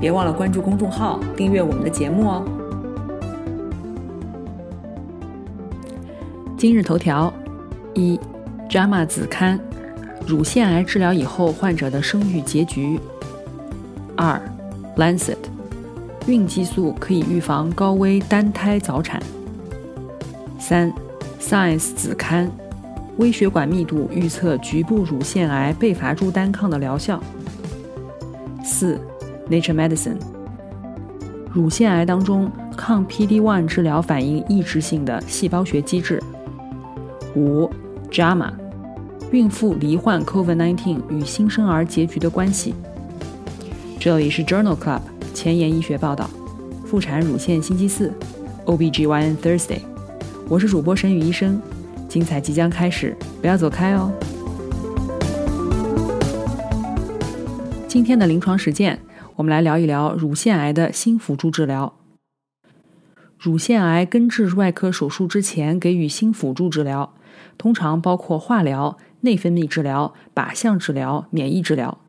别忘了关注公众号，订阅我们的节目哦。今日头条：一，JAMA 子刊，乳腺癌治疗以后患者的生育结局。二，Lancet，孕激素可以预防高危单胎早产。三，Science 子刊，微血管密度预测局部乳腺癌贝伐珠单抗的疗效。四。Nature Medicine，乳腺癌当中抗 PD-1 治疗反映抑制性的细胞学机制。五，JAMA，孕妇罹患 COVID-19 与新生儿结局的关系。这里是 Journal Club 前沿医学报道，妇产乳腺星期四，OBGYN Thursday，我是主播沈宇医生，精彩即将开始，不要走开哦。今天的临床实践。我们来聊一聊乳腺癌的新辅助治疗。乳腺癌根治外科手术之前给予新辅助治疗，通常包括化疗、内分泌治疗、靶向治疗、免疫治疗。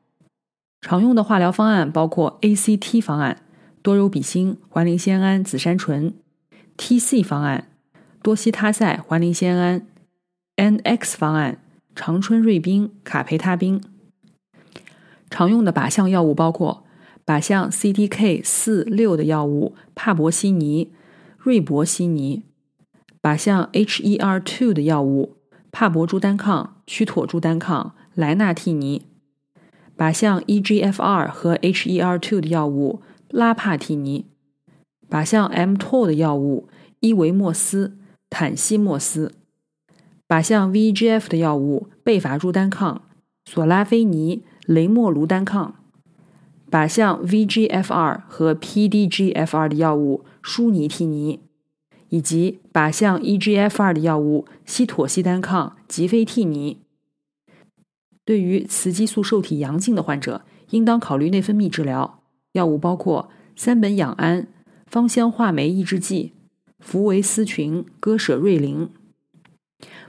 常用的化疗方案包括 ACT 方案（多柔比辛、环磷酰胺、紫杉醇）、TC 方案（多西他赛、环磷酰胺）、NX 方案（长春瑞宾、卡培他滨）。常用的靶向药物包括。靶向 CDK 四六的药物帕博西尼、瑞博西尼；靶向 HER2 的药物帕博珠单抗、曲妥珠单抗、莱纳替尼；靶向 EGFR 和 HER2 的药物拉帕替尼；靶向 mTOR 的药物伊维莫斯、坦西莫斯；靶向 VEGF 的药物贝伐珠单抗、索拉菲尼、雷莫卢单抗。靶向 VGFR 和 PDGFR 的药物舒尼替尼，以及靶向 EGFR 的药物西妥昔单抗吉非替尼。对于雌激素受体阳性的患者，应当考虑内分泌治疗，药物包括三苯氧胺、芳香化酶抑制剂、福维斯群、戈舍瑞林。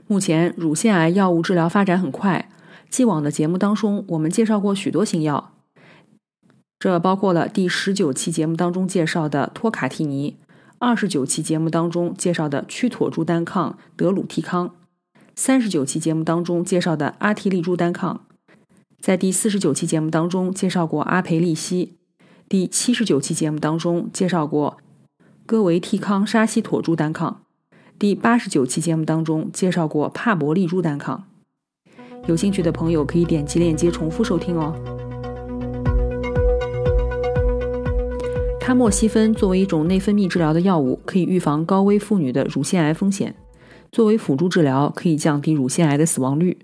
目前乳腺癌药物治疗发展很快，既往的节目当中，我们介绍过许多新药。这包括了第十九期节目当中介绍的托卡替尼，二十九期节目当中介绍的曲妥珠单抗德鲁替康，三十九期节目当中介绍的阿替利珠单抗，在第四十九期节目当中介绍过阿培利西，第七十九期节目当中介绍过戈维替康沙西妥珠单抗，第八十九期节目当中介绍过帕博利珠单抗。有兴趣的朋友可以点击链接重复收听哦。他莫西芬作为一种内分泌治疗的药物，可以预防高危妇女的乳腺癌风险。作为辅助治疗，可以降低乳腺癌的死亡率。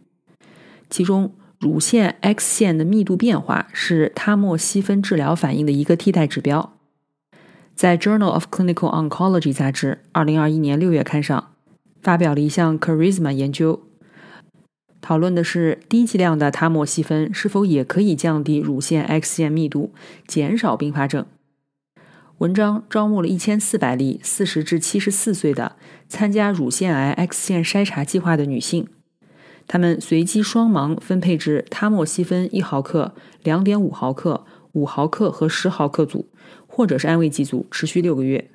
其中，乳腺 X 线的密度变化是他莫西芬治疗反应的一个替代指标。在《Journal of Clinical Oncology》杂志2021年6月刊上，发表了一项 Charisma 研究，讨论的是低剂量的他莫西芬是否也可以降低乳腺 X 线密度，减少并发症。文章招募了一千四百例四十至七十四岁的参加乳腺癌 X 线筛查计划的女性，她们随机双盲分配至他莫西芬一毫克、两点五毫克、五毫克和十毫克组，或者是安慰剂组，持续六个月。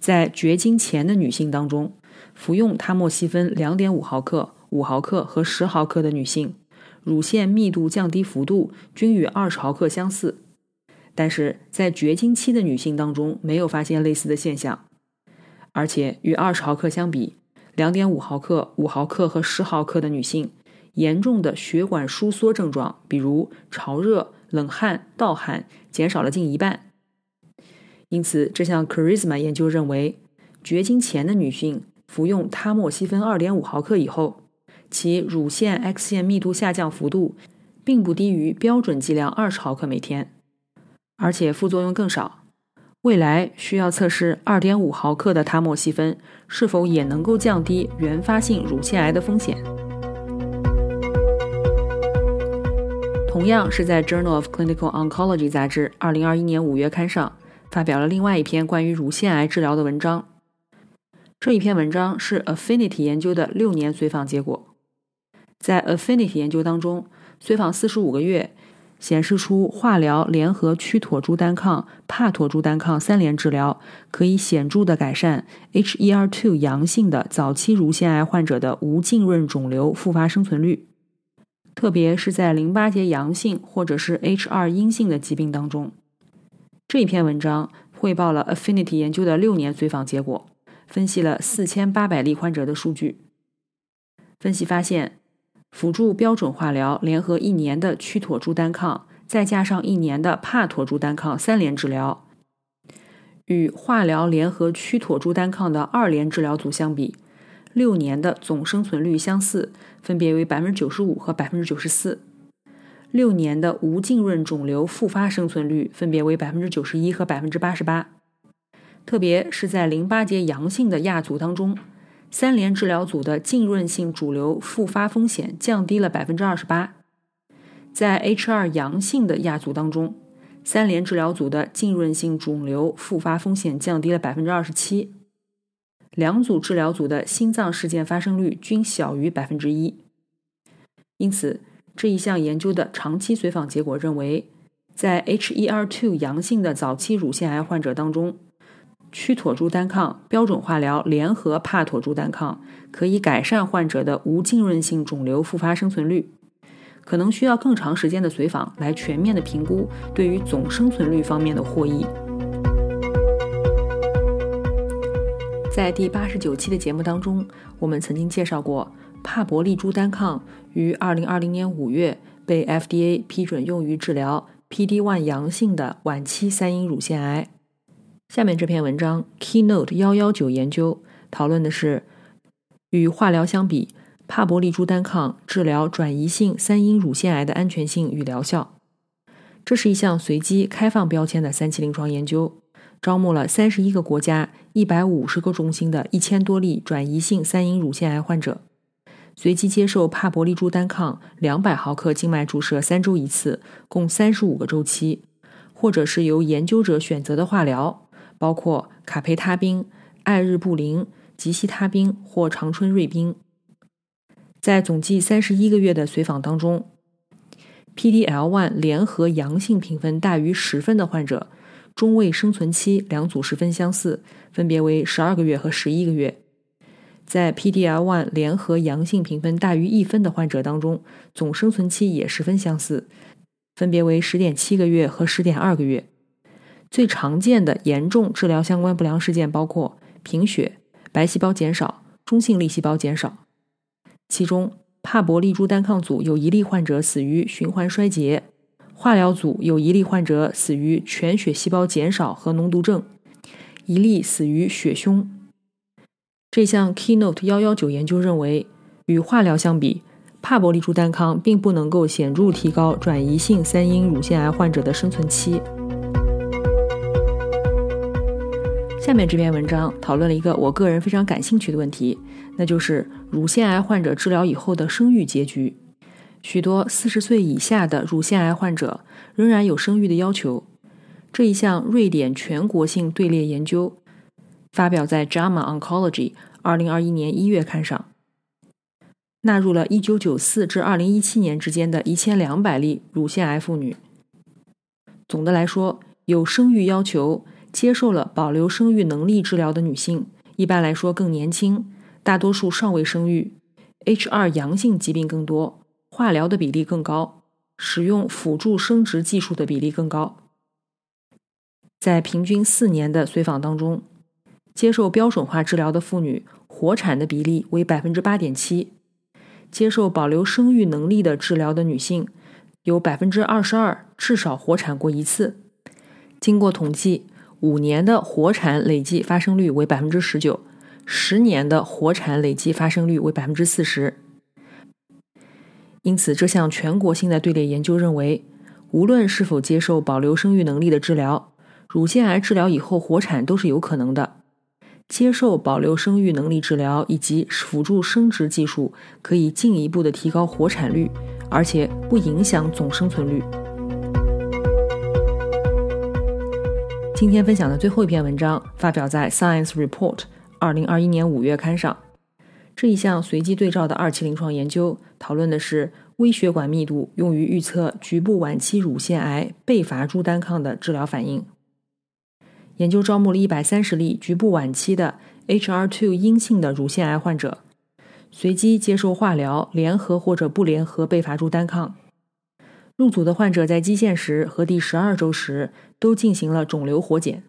在绝经前的女性当中，服用他莫西芬两点五毫克、五毫克和十毫克的女性，乳腺密度降低幅度均与二十毫克相似。但是在绝经期的女性当中，没有发现类似的现象，而且与二十毫克相比，两点五毫克、五毫克和十毫克的女性，严重的血管收缩症状，比如潮热、冷汗、盗汗，减少了近一半。因此，这项 Charisma 研究认为，绝经前的女性服用他莫西芬二点五毫克以后，其乳腺 X 线密度下降幅度，并不低于标准剂量二十毫克每天。而且副作用更少。未来需要测试2.5毫克的他莫西芬是否也能够降低原发性乳腺癌的风险。同样是在《Journal of Clinical Oncology》杂志2021年5月刊上发表了另外一篇关于乳腺癌治疗的文章。这一篇文章是 Affinity 研究的六年随访结果。在 Affinity 研究当中，随访45个月。显示出化疗联合曲妥珠单抗、帕妥珠单抗三联治疗可以显著的改善 HER2 阳性的早期乳腺癌患者的无浸润肿瘤复发生存率，特别是在淋巴结阳性或者是 H2 阴性的疾病当中。这篇文章汇报了 Affinity 研究的六年随访结果，分析了四千八百例患者的数据。分析发现。辅助标准化疗联合一年的曲妥珠单抗，再加上一年的帕妥珠单抗三联治疗，与化疗联合曲妥珠单抗的二联治疗组相比，六年的总生存率相似，分别为百分之九十五和百分之九十四；六年的无浸润肿瘤复发生存率分别为百分之九十一和百分之八十八。特别是在淋巴结阳性的亚组当中。三联治疗组的浸润性肿瘤复发风险降低了百分之二十八，在 H2 阳性的亚组当中，三联治疗组的浸润性肿瘤复发风险降低了百分之二十七，两组治疗组的心脏事件发生率均小于百分之一。因此，这一项研究的长期随访结果认为，在 HER2 阳性的早期乳腺癌患者当中。曲妥珠单抗标准化疗联合帕妥珠单抗可以改善患者的无浸润性肿瘤复发生存率，可能需要更长时间的随访来全面的评估对于总生存率方面的获益。在第八十九期的节目当中，我们曾经介绍过帕博利珠单抗于二零二零年五月被 FDA 批准用于治疗 PD-1 阳性的晚期三阴乳腺癌。下面这篇文章 Keynote 幺幺九研究讨论的是与化疗相比，帕博利珠单抗治疗转移性三阴乳腺癌的安全性与疗效。这是一项随机开放标签的三期临床研究，招募了三十一个国家一百五十个中心的一千多例转移性三阴乳腺癌患者，随机接受帕博利珠单抗两百毫克静脉注射三周一次，共三十五个周期，或者是由研究者选择的化疗。包括卡培他滨、艾日布林、吉西他滨或长春瑞滨。在总计三十一个月的随访当中，PDL1 联合阳性评分大于十分的患者，中位生存期两组十分相似，分别为十二个月和十一个月。在 PDL1 联合阳性评分大于一分的患者当中，总生存期也十分相似，分别为十点七个月和十点二个月。最常见的严重治疗相关不良事件包括贫血、白细胞减少、中性粒细胞减少。其中，帕博利珠单抗组有一例患者死于循环衰竭，化疗组有一例患者死于全血细胞减少和脓毒症，一例死于血胸。这项 Keynote 幺幺九研究认为，与化疗相比，帕博利珠单抗并不能够显著提高转移性三阴乳腺癌患者的生存期。下面这篇文章讨论了一个我个人非常感兴趣的问题，那就是乳腺癌患者治疗以后的生育结局。许多四十岁以下的乳腺癌患者仍然有生育的要求。这一项瑞典全国性队列研究发表在《JAMA Oncology》二零二一年一月刊上，纳入了一九九四至二零一七年之间的一千两百例乳腺癌妇女。总的来说，有生育要求。接受了保留生育能力治疗的女性，一般来说更年轻，大多数尚未生育，H2 阳性疾病更多，化疗的比例更高，使用辅助生殖技术的比例更高。在平均四年的随访当中，接受标准化治疗的妇女活产的比例为百分之八点七，接受保留生育能力的治疗的女性有百分之二十二至少活产过一次。经过统计。五年的活产累计发生率为百分之十九，十年的活产累计发生率为百分之四十。因此，这项全国性的队列研究认为，无论是否接受保留生育能力的治疗，乳腺癌治疗以后活产都是有可能的。接受保留生育能力治疗以及辅助生殖技术，可以进一步的提高活产率，而且不影响总生存率。今天分享的最后一篇文章发表在《Science Report》二零二一年五月刊上。这一项随机对照的二期临床研究讨论的是微血管密度用于预测局部晚期乳腺癌贝伐珠单抗的治疗反应。研究招募了一百三十例局部晚期的 HR2 阴性的乳腺癌患者，随机接受化疗、联合或者不联合贝伐珠单抗。入组的患者在基线时和第十二周时都进行了肿瘤活检。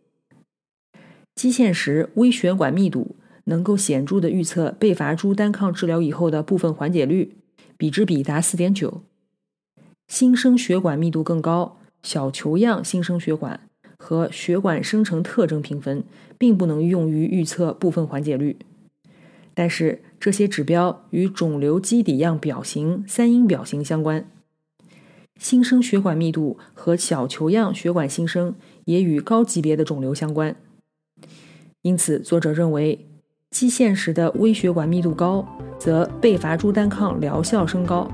基线时微血管密度能够显著的预测贝伐珠单抗治疗以后的部分缓解率，比值比达四点九。新生血管密度更高，小球样新生血管。和血管生成特征评分并不能用于预测部分缓解率，但是这些指标与肿瘤基底样表型、三阴表型相关。新生血管密度和小球样血管新生也与高级别的肿瘤相关。因此，作者认为，基线时的微血管密度高，则贝伐珠单抗疗效升高；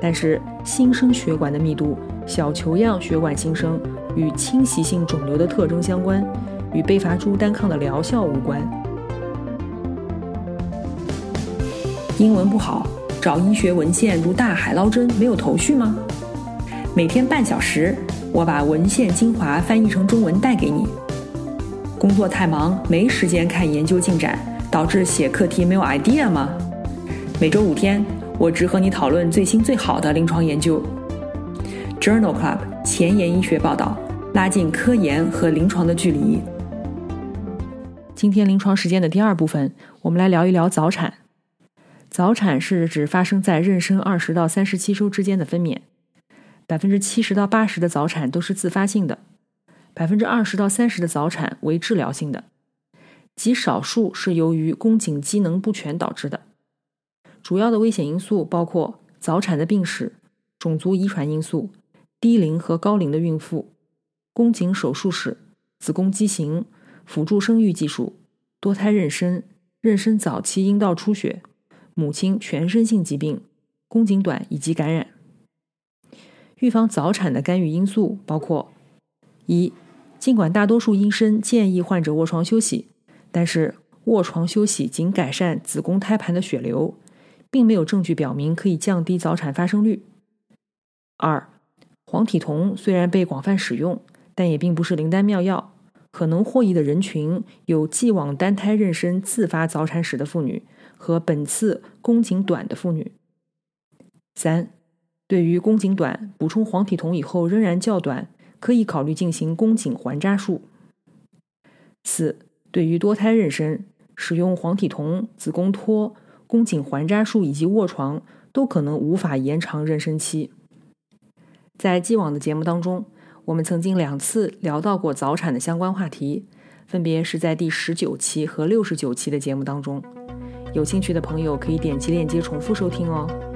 但是新生血管的密度、小球样血管新生。与侵袭性肿瘤的特征相关，与贝伐珠单抗的疗效无关。英文不好，找医学文献如大海捞针，没有头绪吗？每天半小时，我把文献精华翻译成中文带给你。工作太忙，没时间看研究进展，导致写课题没有 idea 吗？每周五天，我只和你讨论最新最好的临床研究。Journal Club 前沿医学报道。拉近科研和临床的距离。今天临床实践的第二部分，我们来聊一聊早产。早产是指发生在妊娠二十到三十七周之间的分娩，百分之七十到八十的早产都是自发性的，百分之二十到三十的早产为治疗性的，极少数是由于宫颈机能不全导致的。主要的危险因素包括早产的病史、种族遗传因素、低龄和高龄的孕妇。宫颈手术史、子宫畸形、辅助生育技术、多胎妊娠、妊娠早期阴道出血、母亲全身性疾病、宫颈短以及感染。预防早产的干预因素包括：一、尽管大多数医生建议患者卧床休息，但是卧床休息仅改善子宫胎盘的血流，并没有证据表明可以降低早产发生率。二、黄体酮虽然被广泛使用。但也并不是灵丹妙药，可能获益的人群有既往单胎妊娠自发早产史的妇女和本次宫颈短的妇女。三，对于宫颈短，补充黄体酮以后仍然较短，可以考虑进行宫颈环扎术。四，对于多胎妊娠，使用黄体酮、子宫托、宫颈环扎术以及卧床都可能无法延长妊娠期。在既往的节目当中。我们曾经两次聊到过早产的相关话题，分别是在第十九期和六十九期的节目当中。有兴趣的朋友可以点击链接重复收听哦。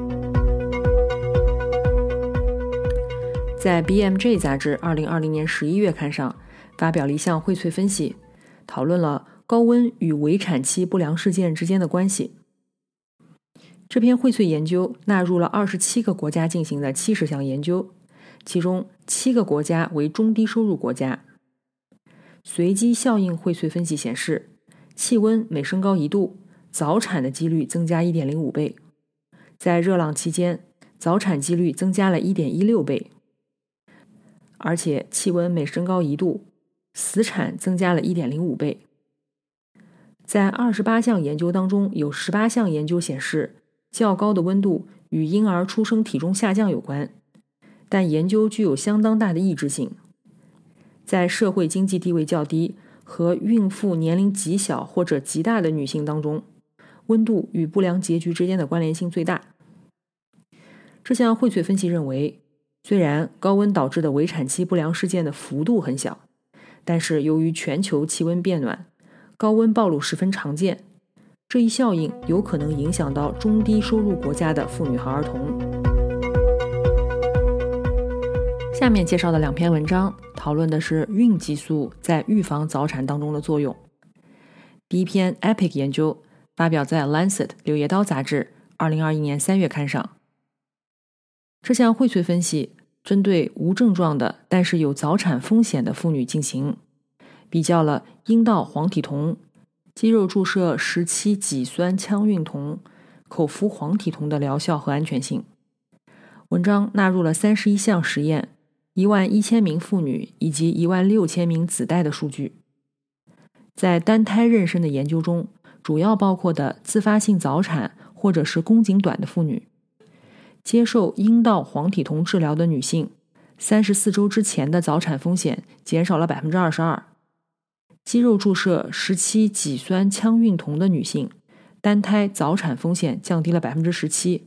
在《BMJ》杂志二零二零年十一月刊上发表了一项荟萃分析，讨论了高温与围产期不良事件之间的关系。这篇荟萃研究纳入了二十七个国家进行的七十项研究。其中七个国家为中低收入国家。随机效应荟萃分析显示，气温每升高一度，早产的几率增加一点零五倍；在热浪期间，早产几率增加了一点一六倍。而且，气温每升高一度，死产增加了一点零五倍。在二十八项研究当中，有十八项研究显示，较高的温度与婴儿出生体重下降有关。但研究具有相当大的抑制性，在社会经济地位较低和孕妇年龄极小或者极大的女性当中，温度与不良结局之间的关联性最大。这项荟萃分析认为，虽然高温导致的围产期不良事件的幅度很小，但是由于全球气温变暖，高温暴露十分常见，这一效应有可能影响到中低收入国家的妇女和儿童。下面介绍的两篇文章讨论的是孕激素在预防早产当中的作用。第一篇 EPIC 研究发表在《Lancet》柳叶刀杂志，二零二一年三月刊上。这项荟萃分析针对无症状的但是有早产风险的妇女进行，比较了阴道黄体酮、肌肉注射十七己酸羟孕酮、口服黄体酮的疗效和安全性。文章纳入了三十一项实验。一万一千名妇女以及一万六千名子代的数据，在单胎妊娠的研究中，主要包括的自发性早产或者是宫颈短的妇女，接受阴道黄体酮治疗的女性，三十四周之前的早产风险减少了百分之二十二；肌肉注射十七己酸羟孕酮的女性，单胎早产风险降低了百分之十七；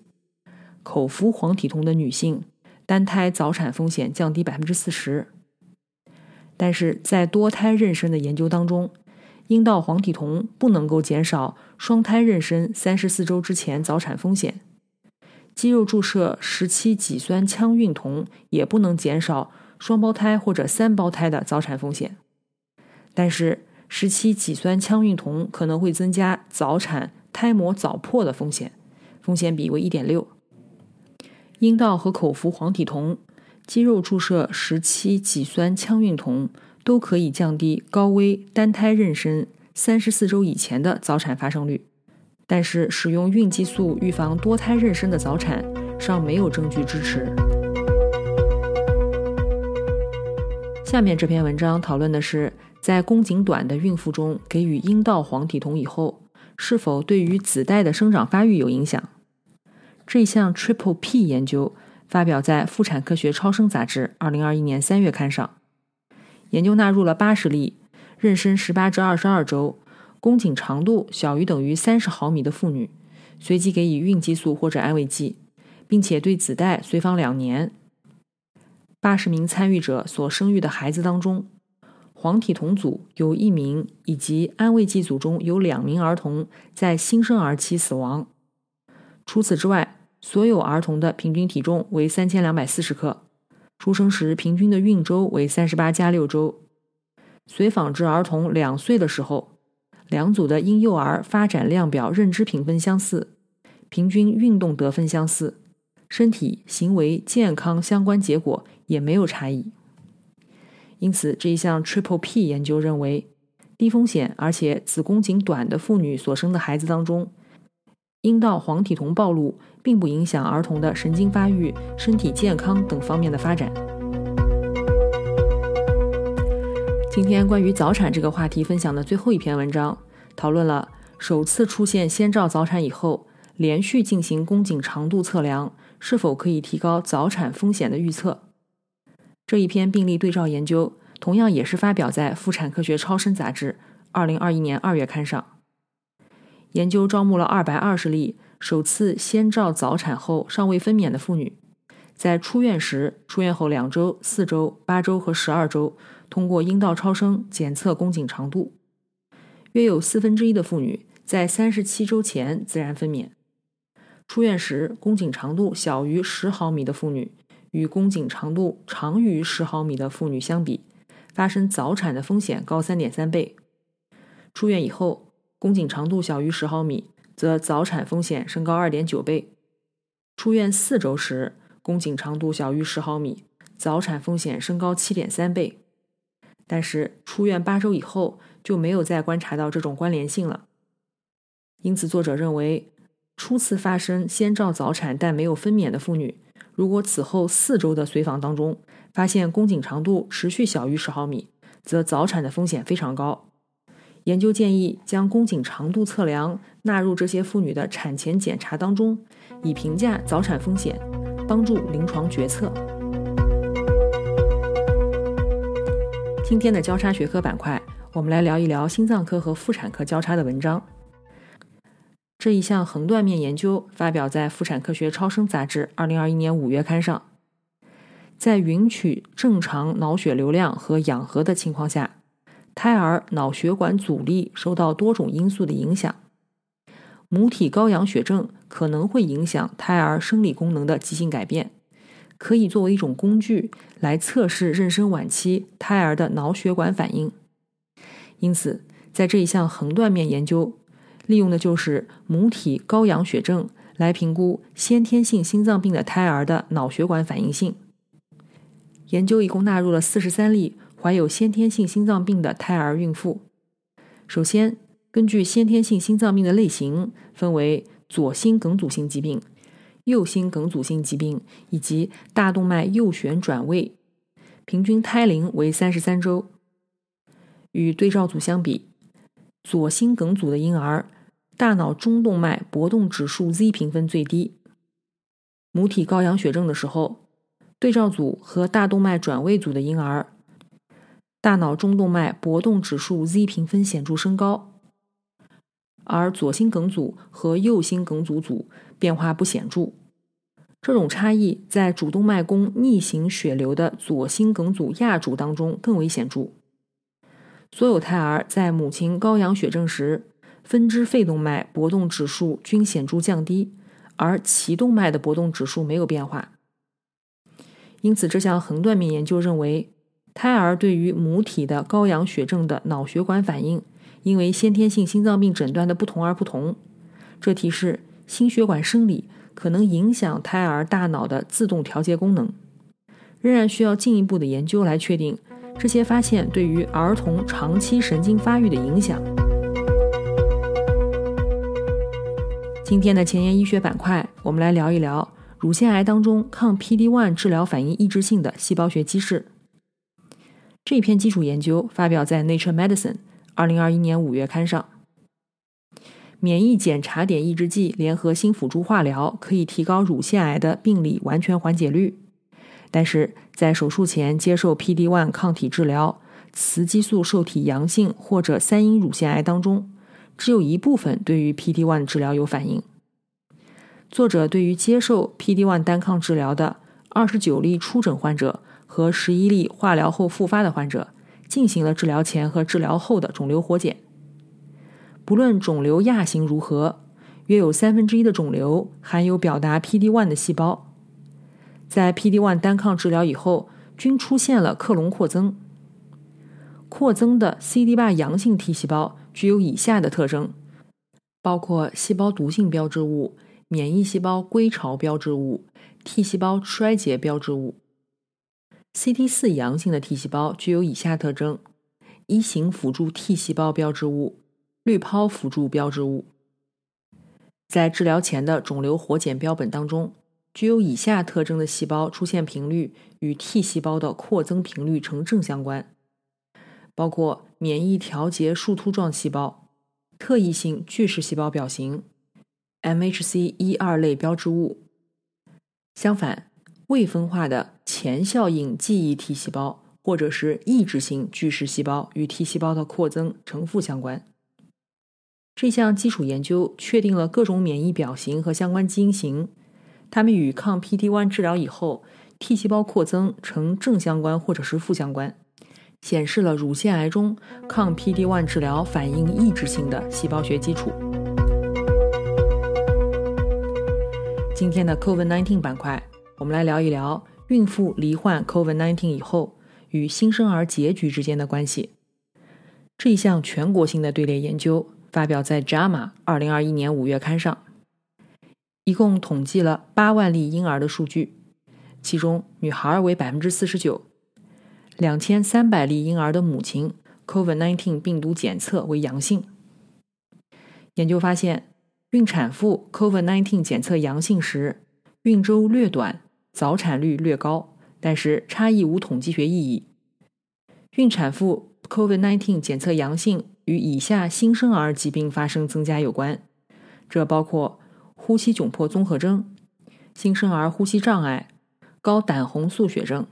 口服黄体酮的女性。单胎早产风险降低百分之四十，但是在多胎妊娠的研究当中，阴道黄体酮不能够减少双胎妊娠三十四周之前早产风险，肌肉注射十七己酸羟孕酮也不能减少双胞胎或者三胞胎的早产风险，但是十七己酸羟孕酮可能会增加早产胎膜早破的风险，风险比为一点六。阴道和口服黄体酮、肌肉注射十七己酸羟孕酮都可以降低高危单胎妊娠三十四周以前的早产发生率，但是使用孕激素预防多胎妊娠的早产尚没有证据支持。下面这篇文章讨论的是，在宫颈短的孕妇中给予阴道黄体酮以后，是否对于子代的生长发育有影响。这项 Triple P 研究发表在《妇产科学超声杂志》二零二一年三月刊上。研究纳入了八十例妊娠十八至二十二周、宫颈长度小于等于三十毫米的妇女，随机给予孕激素或者安慰剂，并且对子代随访两年。八十名参与者所生育的孩子当中，黄体酮组有一名，以及安慰剂组中有两名儿童在新生儿期死亡。除此之外，所有儿童的平均体重为三千两百四十克，出生时平均的孕周为三十八加六周。随访至儿童两岁的时候，两组的婴幼儿发展量表认知评分相似，平均运动得分相似，身体行为健康相关结果也没有差异。因此，这一项 Triple P 研究认为，低风险而且子宫颈短的妇女所生的孩子当中。阴道黄体酮暴露并不影响儿童的神经发育、身体健康等方面的发展。今天关于早产这个话题分享的最后一篇文章，讨论了首次出现先兆早产以后，连续进行宫颈长度测量是否可以提高早产风险的预测。这一篇病例对照研究同样也是发表在《妇产科学超声杂志》二零二一年二月刊上。研究招募了二百二十例首次先兆早产后尚未分娩的妇女，在出院时、出院后两周、四周、八周和十二周，通过阴道超声检测宫颈长度。约有四分之一的妇女在三十七周前自然分娩。出院时宫颈长度小于十毫米的妇女，与宫颈长度长于十毫米的妇女相比，发生早产的风险高三点三倍。出院以后。宫颈长度小于十毫米，则早产风险升高二点九倍；出院四周时，宫颈长度小于十毫米，早产风险升高七点三倍。但是出院八周以后，就没有再观察到这种关联性了。因此，作者认为，初次发生先兆早产但没有分娩的妇女，如果此后四周的随访当中发现宫颈长度持续小于十毫米，则早产的风险非常高。研究建议将宫颈长度测量纳入这些妇女的产前检查当中，以评价早产风险，帮助临床决策。今天的交叉学科板块，我们来聊一聊心脏科和妇产科交叉的文章。这一项横断面研究发表在《妇产科学超声杂志》二零二一年五月刊上，在允许正常脑血流量和氧合的情况下。胎儿脑血管阻力受到多种因素的影响，母体高氧血症可能会影响胎儿生理功能的急性改变，可以作为一种工具来测试妊娠晚期胎儿的脑血管反应。因此，在这一项横断面研究，利用的就是母体高氧血症来评估先天性心脏病的胎儿的脑血管反应性。研究一共纳入了四十三例怀有先天性心脏病的胎儿孕妇。首先，根据先天性心脏病的类型，分为左心梗阻性疾病、右心梗阻性疾病以及大动脉右旋转位，平均胎龄为三十三周。与对照组相比，左心梗阻的婴儿大脑中动脉搏动指数 Z 评分最低。母体高氧血症的时候，对照组和大动脉转位组的婴儿大脑中动脉搏动指数 Z 评分显著升高，而左心梗阻和右心梗阻组变化不显著。这种差异在主动脉弓逆行血流的左心梗阻亚组当中更为显著。所有胎儿在母亲高氧血症时，分支肺动脉搏动指数均显著降低，而脐动脉的搏动指数没有变化。因此，这项横断面研究认为，胎儿对于母体的高氧血症的脑血管反应，因为先天性心脏病诊断的不同而不同。这提示心血管生理可能影响胎儿大脑的自动调节功能，仍然需要进一步的研究来确定。这些发现对于儿童长期神经发育的影响。今天的前沿医学板块，我们来聊一聊乳腺癌当中抗 PD-1 治疗反应抑制性的细胞学机制。这篇基础研究发表在《Nature Medicine》二零二一年五月刊上。免疫检查点抑制剂联合新辅助化疗可以提高乳腺癌的病理完全缓解率。但是在手术前接受 PD-1 抗体治疗，雌激素受体阳性或者三阴乳腺癌当中，只有一部分对于 PD-1 治疗有反应。作者对于接受 PD-1 单抗治疗的二十九例初诊患者和十一例化疗后复发的患者，进行了治疗前和治疗后的肿瘤活检。不论肿瘤亚型如何，约有三分之一的肿瘤含有表达 PD-1 的细胞。在 PD-1 单抗治疗以后，均出现了克隆扩增。扩增的 CD8 阳性 T 细胞具有以下的特征，包括细胞毒性标志物、免疫细胞归巢标志物、T 细胞衰竭标志物。CT4 阳性的 T 细胞具有以下特征：一型辅助 T 细胞标志物、滤泡辅助标志物。在治疗前的肿瘤活检标本当中。具有以下特征的细胞出现频率与 T 细胞的扩增频率呈正相关，包括免疫调节树突状细胞、特异性巨噬细胞表型、MHC 一二类标志物。相反，未分化的前效应记忆 T 细胞或者是抑制性巨噬细胞与 T 细胞的扩增呈负相关。这项基础研究确定了各种免疫表型和相关基因型。它们与抗 PD-1 治疗以后 T 细胞扩增呈正相关或者是负相关，显示了乳腺癌中抗 PD-1 治疗反应抑制性的细胞学基础。今天的 COVID-19 板块，我们来聊一聊孕妇罹患 COVID-19 以后与新生儿结局之间的关系。这一项全国性的队列研究发表在《JAMA》二零二一年五月刊上。一共统计了八万例婴儿的数据，其中女孩为百分之四十九，两千三百例婴儿的母亲 COVID-19 病毒检测为阳性。研究发现，孕产妇 COVID-19 检测阳性时，孕周略短，早产率略高，但是差异无统计学意义。孕产妇 COVID-19 检测阳性与以下新生儿疾病发生增加有关，这包括。呼吸窘迫综合征、新生儿呼吸障碍、高胆红素血症，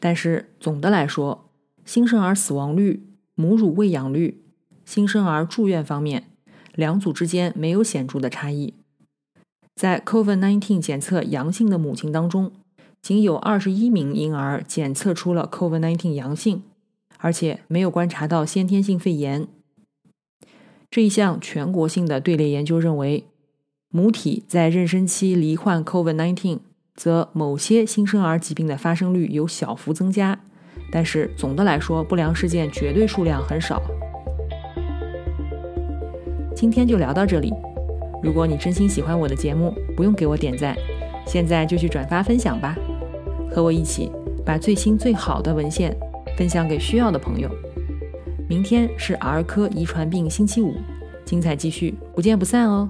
但是总的来说，新生儿死亡率、母乳喂养率、新生儿住院方面，两组之间没有显著的差异。在 COVID-19 检测阳性的母亲当中，仅有二十一名婴儿检测出了 COVID-19 阳性，而且没有观察到先天性肺炎。这一项全国性的队列研究认为。母体在妊娠期罹患 COVID-19，则某些新生儿疾病的发生率有小幅增加，但是总的来说，不良事件绝对数量很少。今天就聊到这里。如果你真心喜欢我的节目，不用给我点赞，现在就去转发分享吧，和我一起把最新最好的文献分享给需要的朋友。明天是儿科遗传病星期五，精彩继续，不见不散哦。